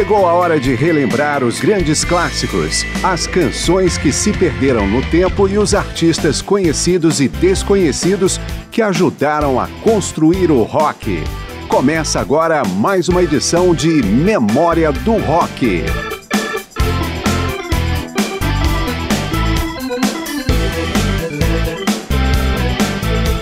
Chegou a hora de relembrar os grandes clássicos, as canções que se perderam no tempo e os artistas conhecidos e desconhecidos que ajudaram a construir o rock. Começa agora mais uma edição de Memória do Rock.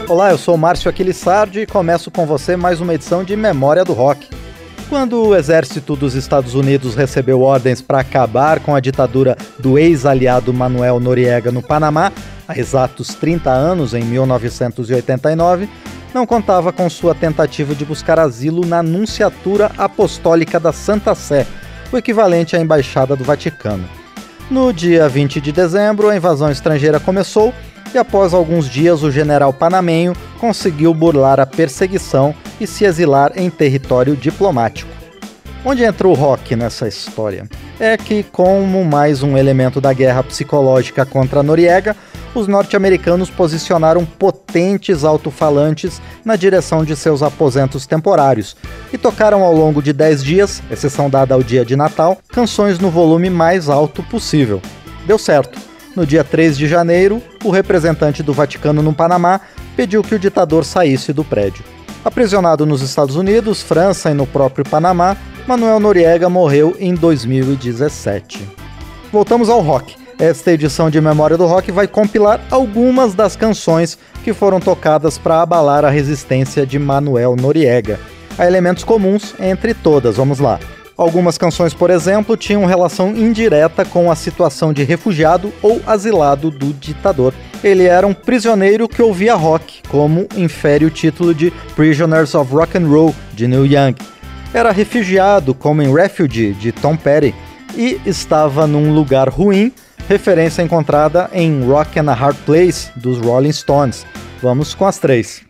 Olá, eu sou Márcio Aquilissardi e começo com você mais uma edição de Memória do Rock. Quando o exército dos Estados Unidos recebeu ordens para acabar com a ditadura do ex-aliado Manuel Noriega no Panamá, há exatos 30 anos, em 1989, não contava com sua tentativa de buscar asilo na Nunciatura Apostólica da Santa Sé, o equivalente à Embaixada do Vaticano. No dia 20 de dezembro, a invasão estrangeira começou e após alguns dias o general panamenho conseguiu burlar a perseguição e se exilar em território diplomático. Onde entra o rock nessa história? É que, como mais um elemento da guerra psicológica contra Noriega, os norte-americanos posicionaram potentes alto-falantes na direção de seus aposentos temporários e tocaram ao longo de 10 dias, exceção dada ao dia de Natal, canções no volume mais alto possível. Deu certo no dia 3 de janeiro, o representante do Vaticano no Panamá pediu que o ditador saísse do prédio. Aprisionado nos Estados Unidos, França e no próprio Panamá, Manuel Noriega morreu em 2017. Voltamos ao rock. Esta edição de Memória do Rock vai compilar algumas das canções que foram tocadas para abalar a resistência de Manuel Noriega. Há elementos comuns entre todas, vamos lá. Algumas canções, por exemplo, tinham relação indireta com a situação de refugiado ou asilado do ditador. Ele era um prisioneiro que ouvia rock, como infere o título de Prisoners of Rock and Roll de Neil Young. Era refugiado, como em Refugee de Tom Petty, e estava num lugar ruim, referência encontrada em Rock and a Hard Place dos Rolling Stones. Vamos com as três.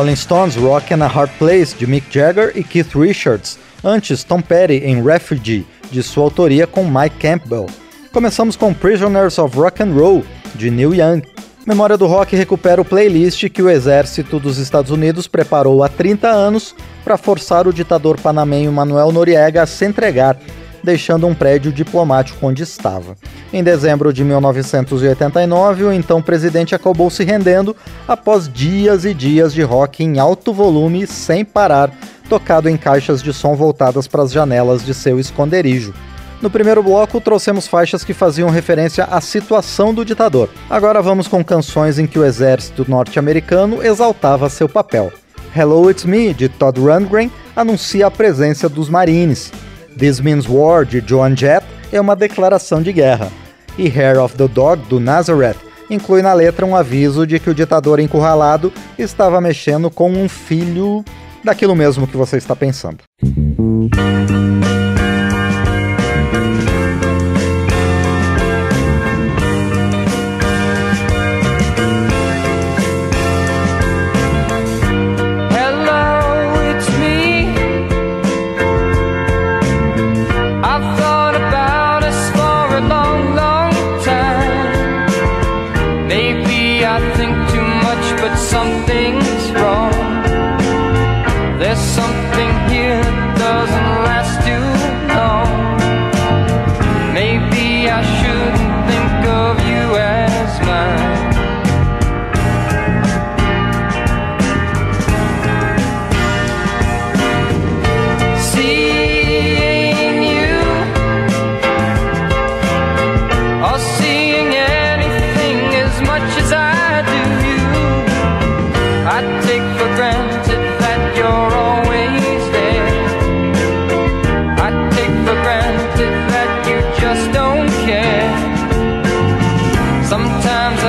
Rolling Stones Rock and a Hard Place, de Mick Jagger e Keith Richards, antes Tom Petty em Refugee, de sua autoria com Mike Campbell. Começamos com Prisoners of Rock and Roll, de Neil Young. Memória do Rock recupera o playlist que o exército dos Estados Unidos preparou há 30 anos para forçar o ditador panamenho Manuel Noriega a se entregar deixando um prédio diplomático onde estava. Em dezembro de 1989, o então presidente acabou se rendendo após dias e dias de rock em alto volume sem parar, tocado em caixas de som voltadas para as janelas de seu esconderijo. No primeiro bloco, trouxemos faixas que faziam referência à situação do ditador. Agora vamos com canções em que o exército norte-americano exaltava seu papel. Hello It's Me, de Todd Rundgren, anuncia a presença dos Marines. This Means War, de Joan Jett, é uma declaração de guerra. E Hair of the Dog, do Nazareth, inclui na letra um aviso de que o ditador encurralado estava mexendo com um filho daquilo mesmo que você está pensando.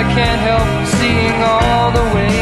I can't help seeing all the ways.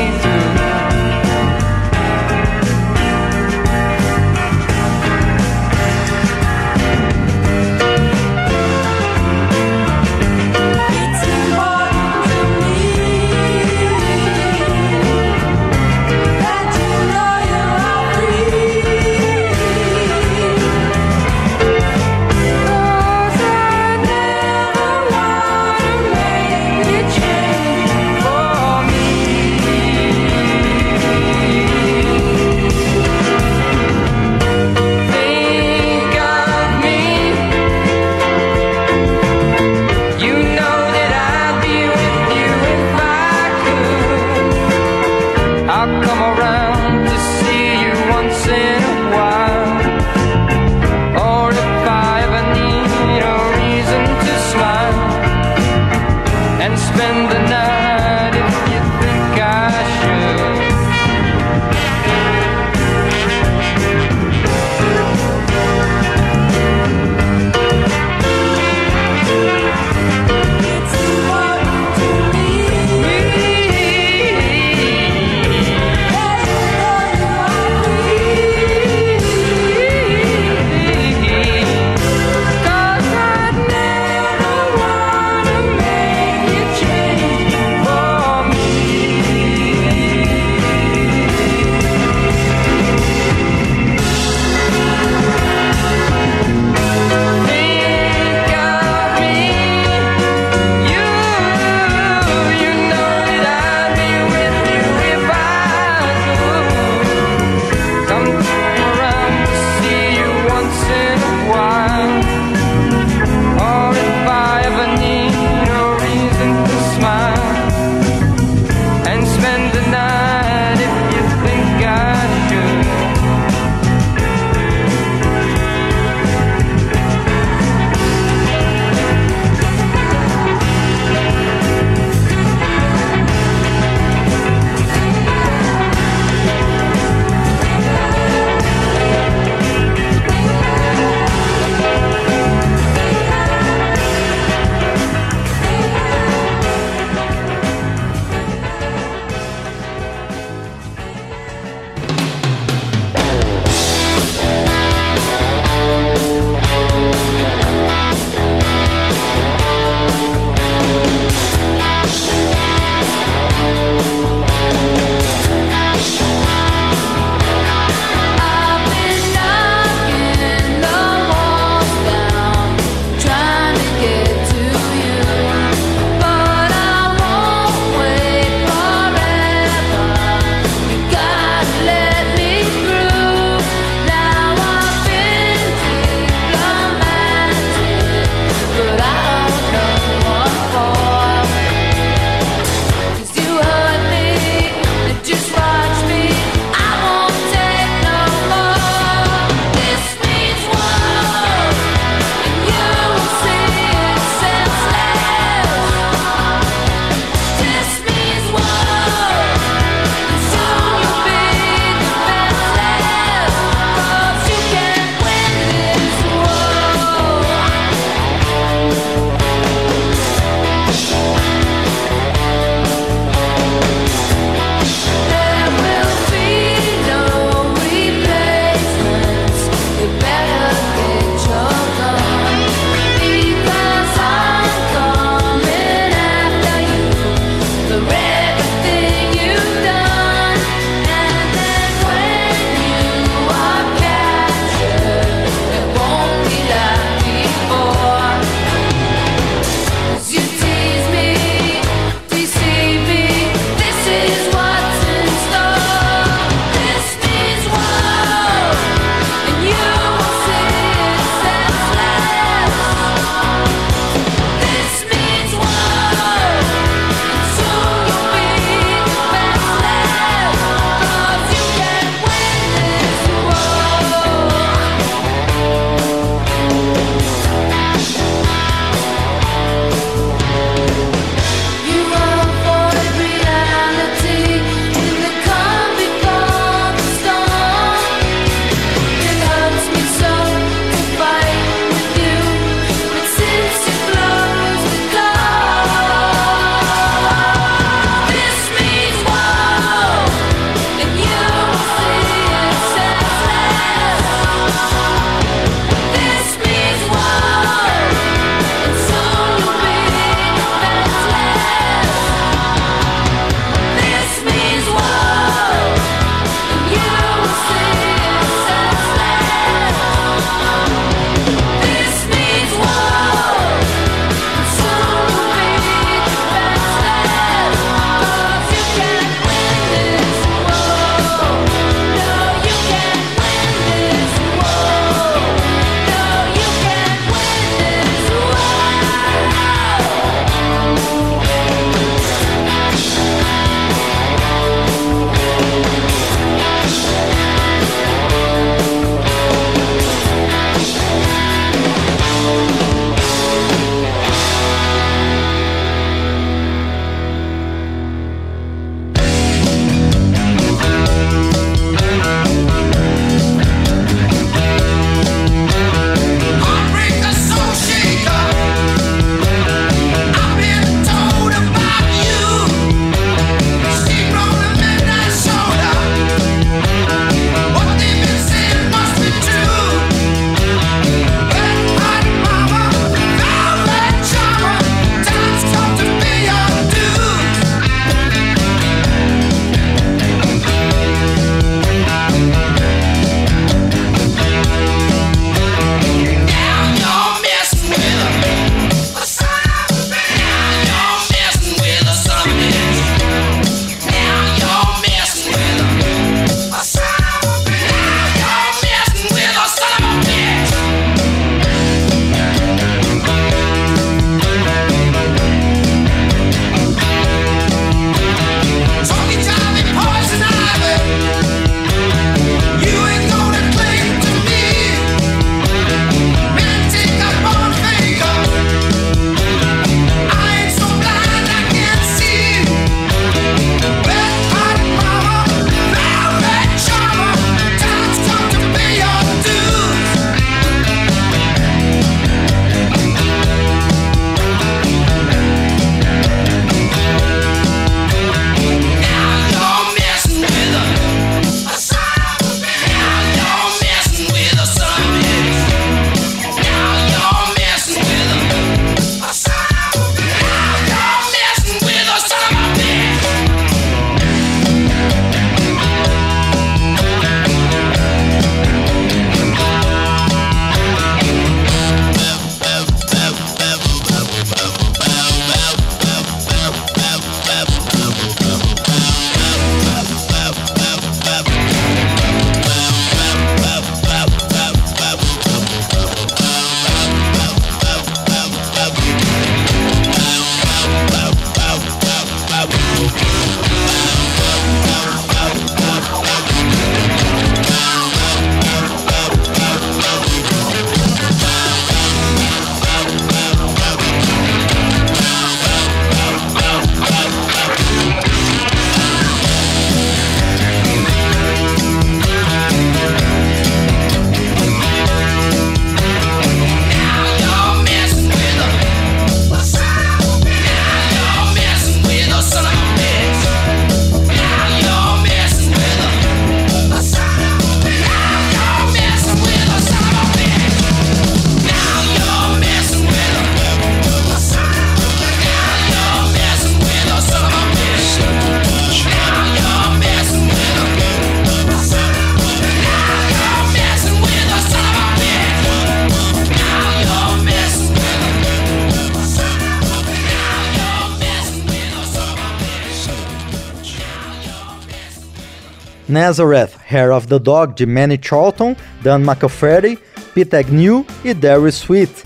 Nazareth, Hair of the Dog, de Manny Charlton, Dan McAfee, Pete Agnew e Darry Sweet.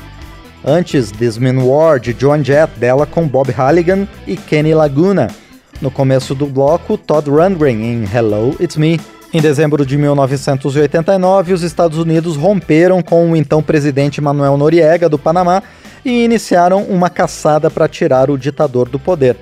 Antes, This Man War, de John Jett, dela com Bob Halligan e Kenny Laguna. No começo do bloco, Todd Rundgren em Hello, It's Me. Em dezembro de 1989, os Estados Unidos romperam com o então presidente Manuel Noriega, do Panamá, e iniciaram uma caçada para tirar o ditador do poder.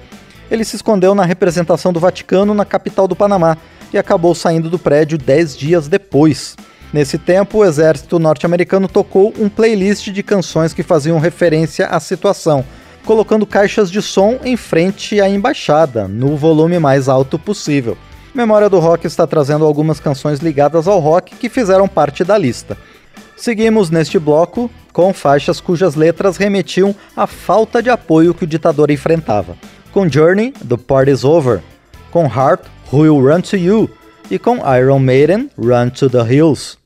Ele se escondeu na representação do Vaticano na capital do Panamá e acabou saindo do prédio dez dias depois. Nesse tempo, o exército norte-americano tocou um playlist de canções que faziam referência à situação, colocando caixas de som em frente à embaixada, no volume mais alto possível. Memória do Rock está trazendo algumas canções ligadas ao rock que fizeram parte da lista. Seguimos neste bloco com faixas cujas letras remetiam à falta de apoio que o ditador enfrentava. Com Journey, The Party's Over. Com Heart, Who Will Run to You. E com Iron Maiden, Run to the Hills.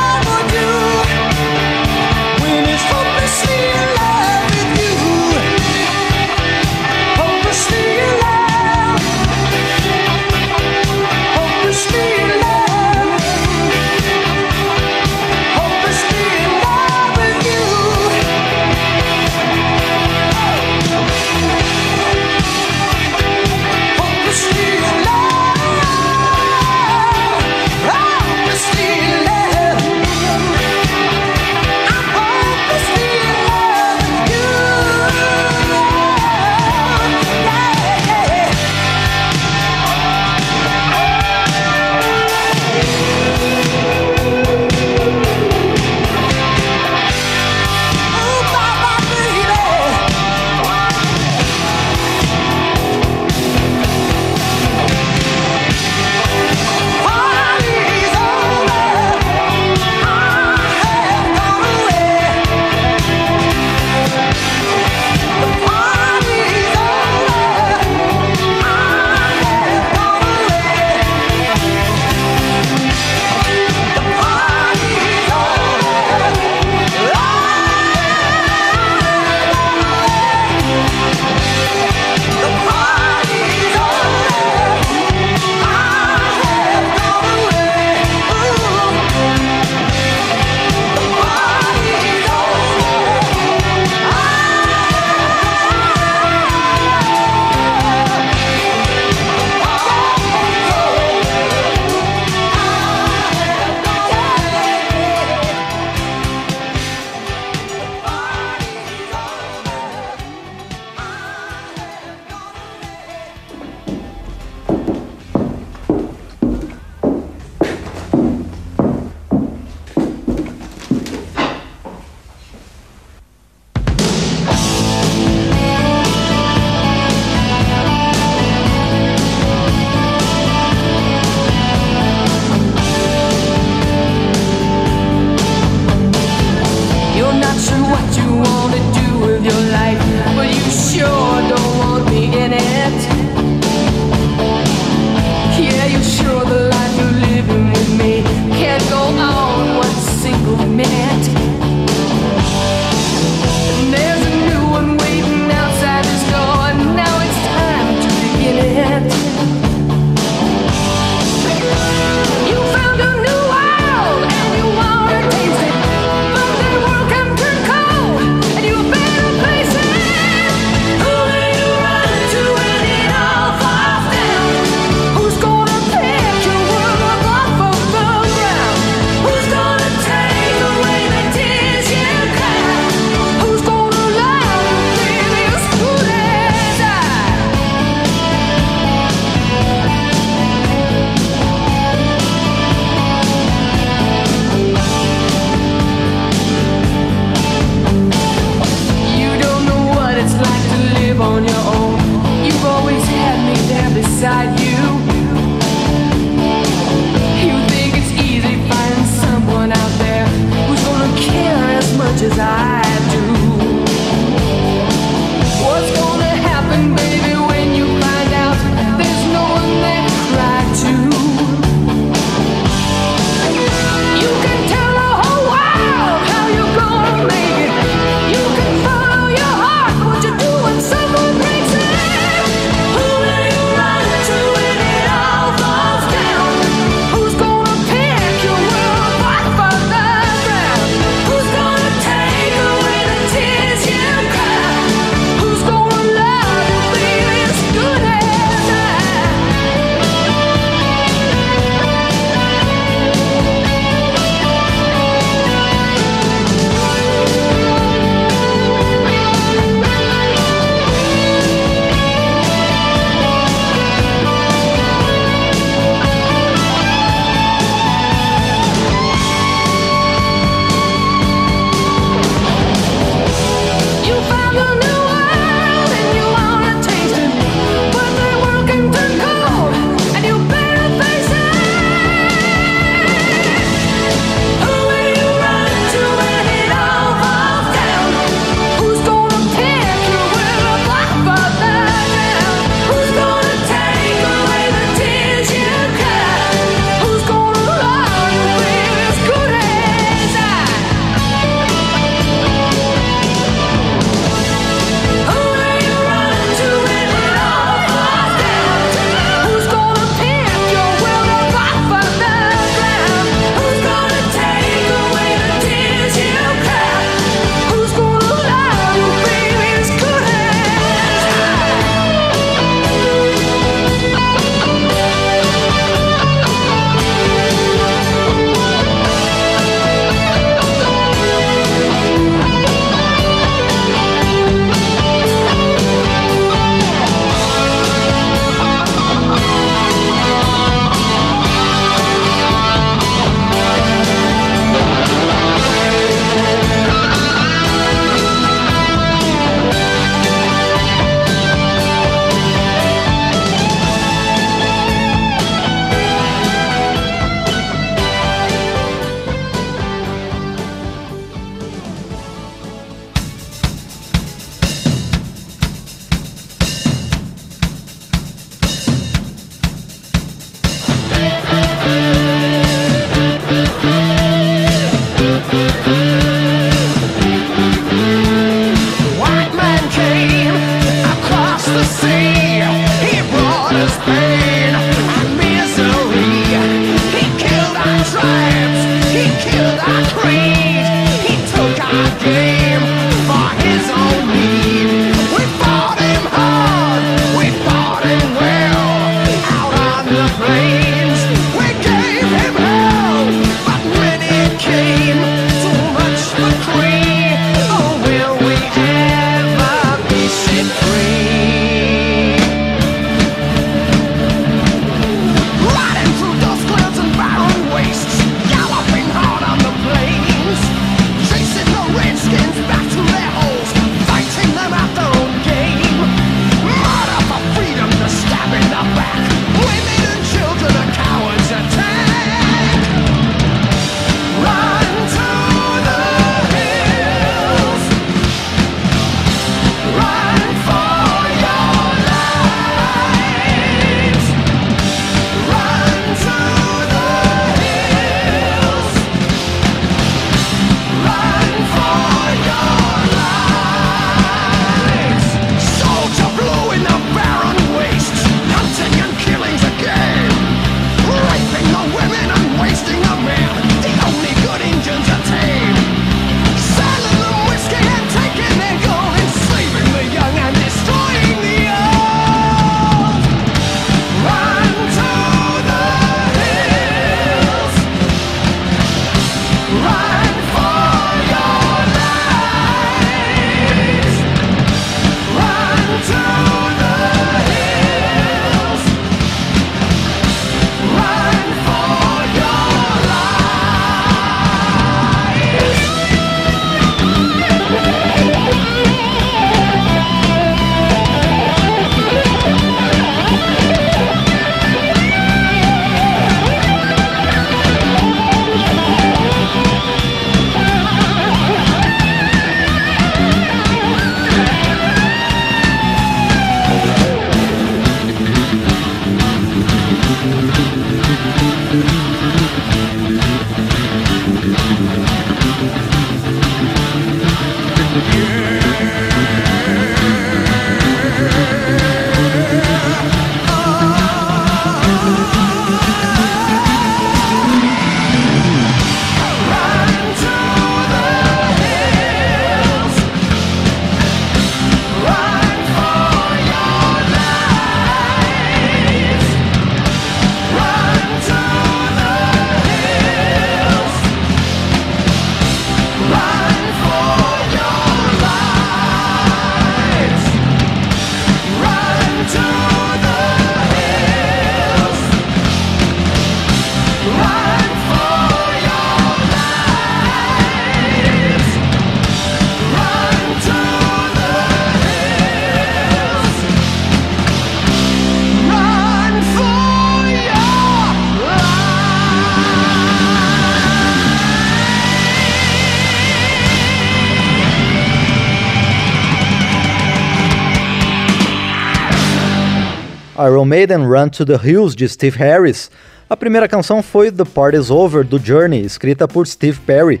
Iron Maiden Run to the Hills de Steve Harris. A primeira canção foi The Party's Over do Journey, escrita por Steve Perry.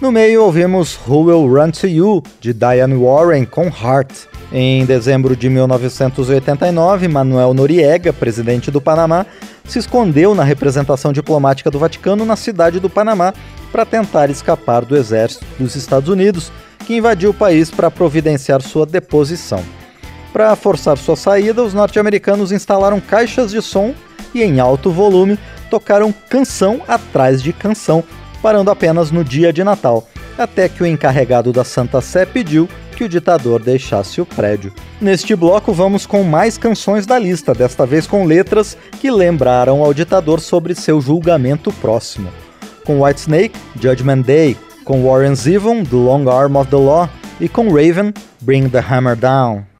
No meio ouvimos Who Will Run to You de Diane Warren com Heart. Em dezembro de 1989, Manuel Noriega, presidente do Panamá, se escondeu na representação diplomática do Vaticano na cidade do Panamá para tentar escapar do exército dos Estados Unidos, que invadiu o país para providenciar sua deposição. Para forçar sua saída, os norte-americanos instalaram caixas de som e, em alto volume, tocaram canção atrás de canção, parando apenas no dia de Natal, até que o encarregado da Santa Sé pediu que o ditador deixasse o prédio. Neste bloco, vamos com mais canções da lista, desta vez com letras que lembraram ao ditador sobre seu julgamento próximo. Com Whitesnake, Judgment Day, com Warren Zevon, The Long Arm of the Law, e com Raven, Bring the Hammer Down.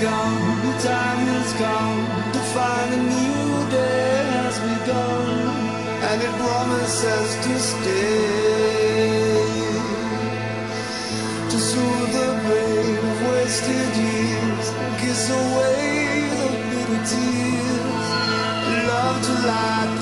gone, the time is gone to find a new day has begun, and it promises to stay to soothe the pain of wasted years, kiss away the bitter tears, love to light.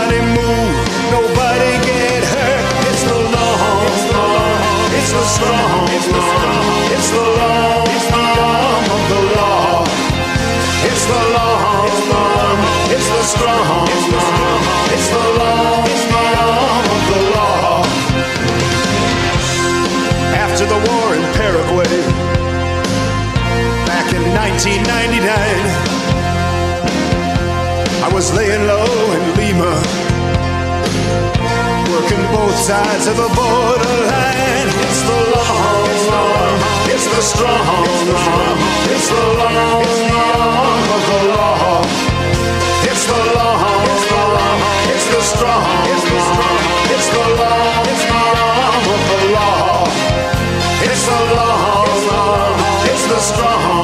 Nobody move, nobody get hurt. It's the long, it's the long, it's the strong, it's the strong, it's the long, it's the arm of the law. It's the long, it's the long, it's the strong, it's the strong, it's the long, it's the arm of the law. After the war in Paraguay, back in 1999, I was laying low in both sides of the borderline. It's the long, long, it's the strong, strong, it's the long, arm of the law. It's the long, long, it's the strong, it's the strong, it's the long, arm of the law. It's the long, strong, it's the strong,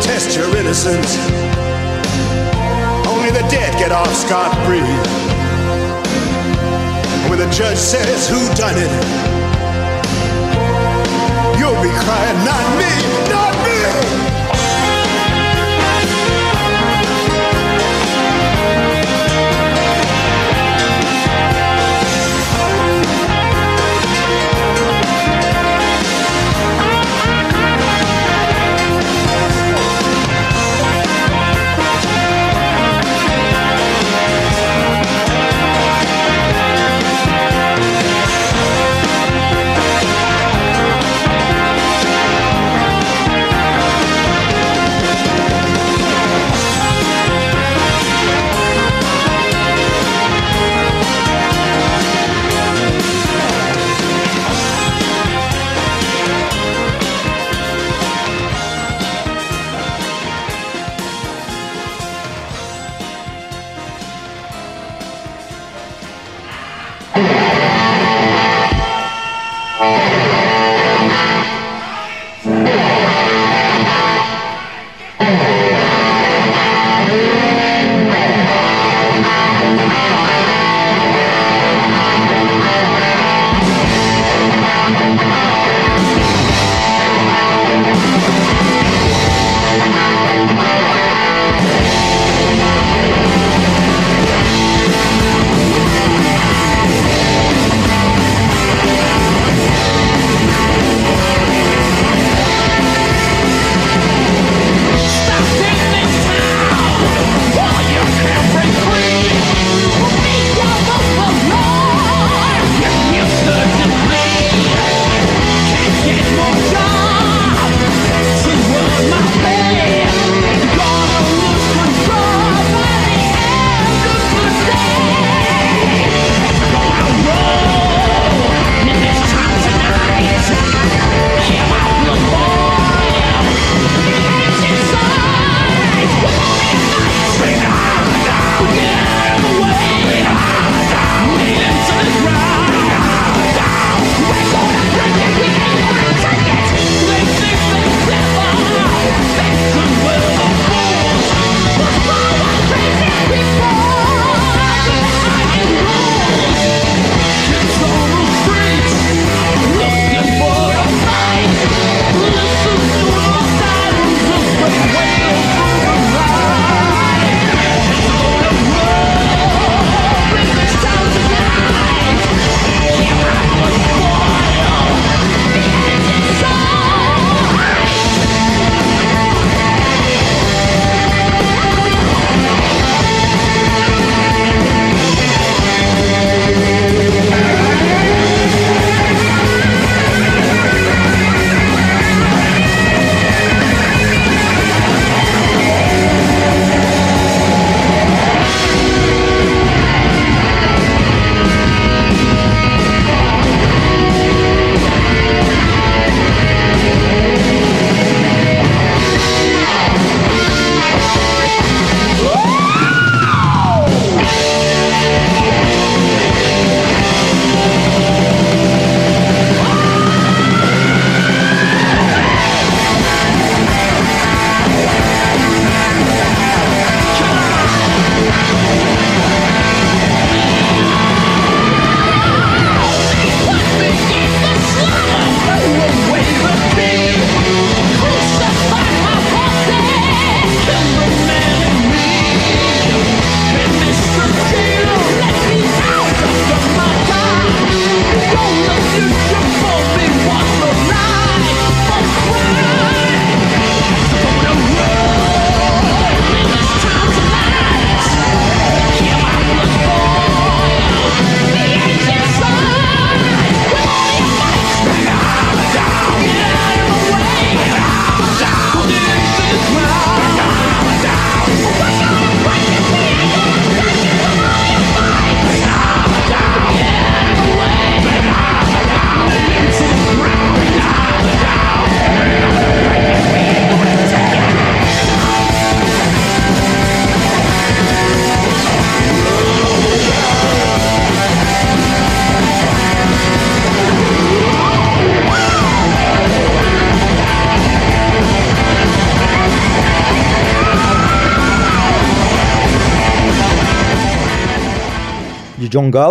Now your innocence. Only the dead get off scot free. When the judge says who done it. You'll be crying, not me, not me.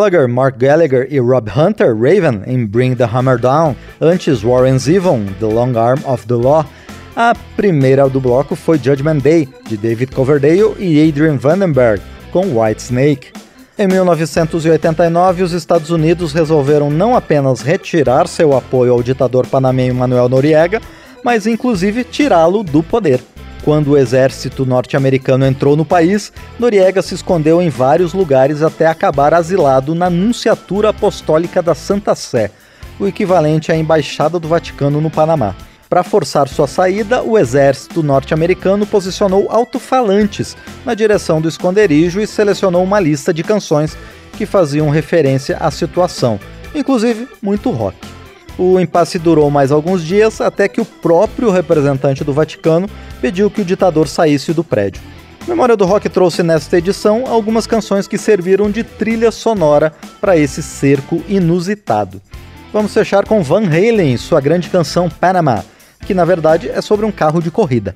Gallagher, Mark Gallagher e Rob Hunter, Raven, em Bring the Hammer Down, antes Warren Zevon, The Long Arm of the Law. A primeira do bloco foi Judgment Day, de David Coverdale e Adrian Vandenberg, com White Snake. Em 1989, os Estados Unidos resolveram não apenas retirar seu apoio ao ditador panamenho Manuel Noriega, mas inclusive tirá-lo do poder. Quando o exército norte-americano entrou no país, Noriega se escondeu em vários lugares até acabar asilado na Nunciatura Apostólica da Santa Sé, o equivalente à Embaixada do Vaticano no Panamá. Para forçar sua saída, o exército norte-americano posicionou alto-falantes na direção do esconderijo e selecionou uma lista de canções que faziam referência à situação, inclusive muito rock. O impasse durou mais alguns dias até que o próprio representante do Vaticano pediu que o ditador saísse do prédio. Memória do Rock trouxe nesta edição algumas canções que serviram de trilha sonora para esse cerco inusitado. Vamos fechar com Van Halen, sua grande canção Panama, que na verdade é sobre um carro de corrida.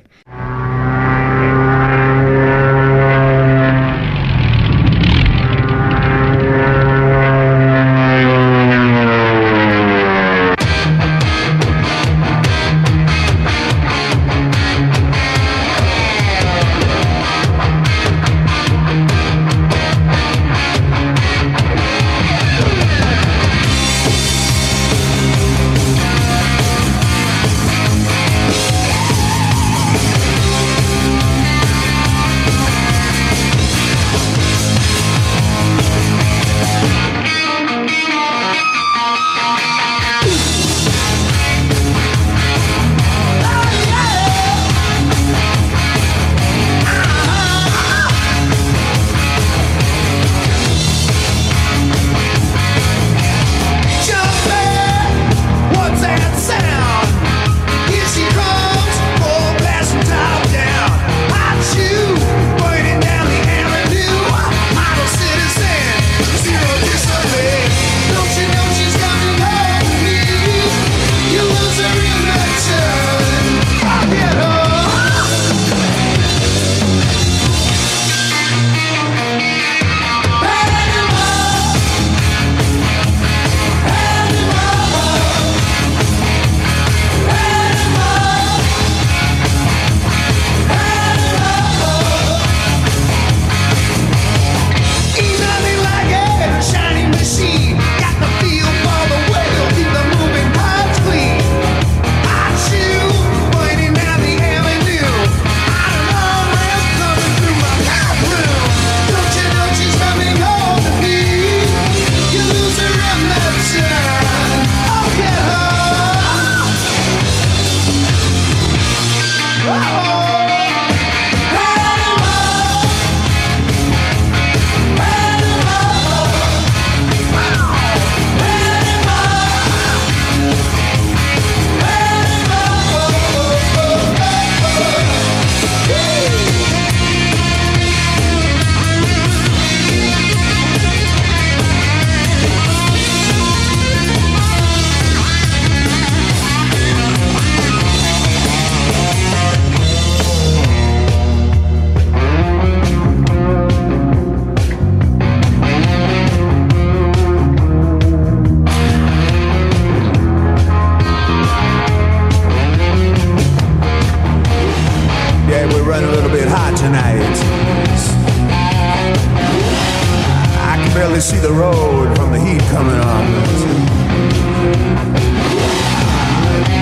barely see the road from the heat coming up.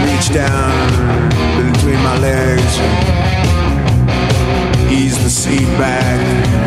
Reach down between my legs, ease the seat back.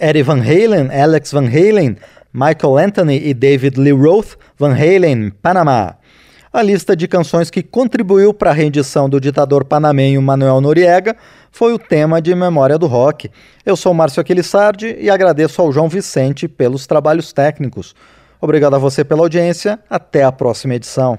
Eddie Van Halen, Alex Van Halen, Michael Anthony e David Lee Roth, Van Halen, Panama. A lista de canções que contribuiu para a rendição do ditador panamenho Manuel Noriega foi o tema de Memória do Rock. Eu sou Márcio Aquilissardi e agradeço ao João Vicente pelos trabalhos técnicos. Obrigado a você pela audiência. Até a próxima edição.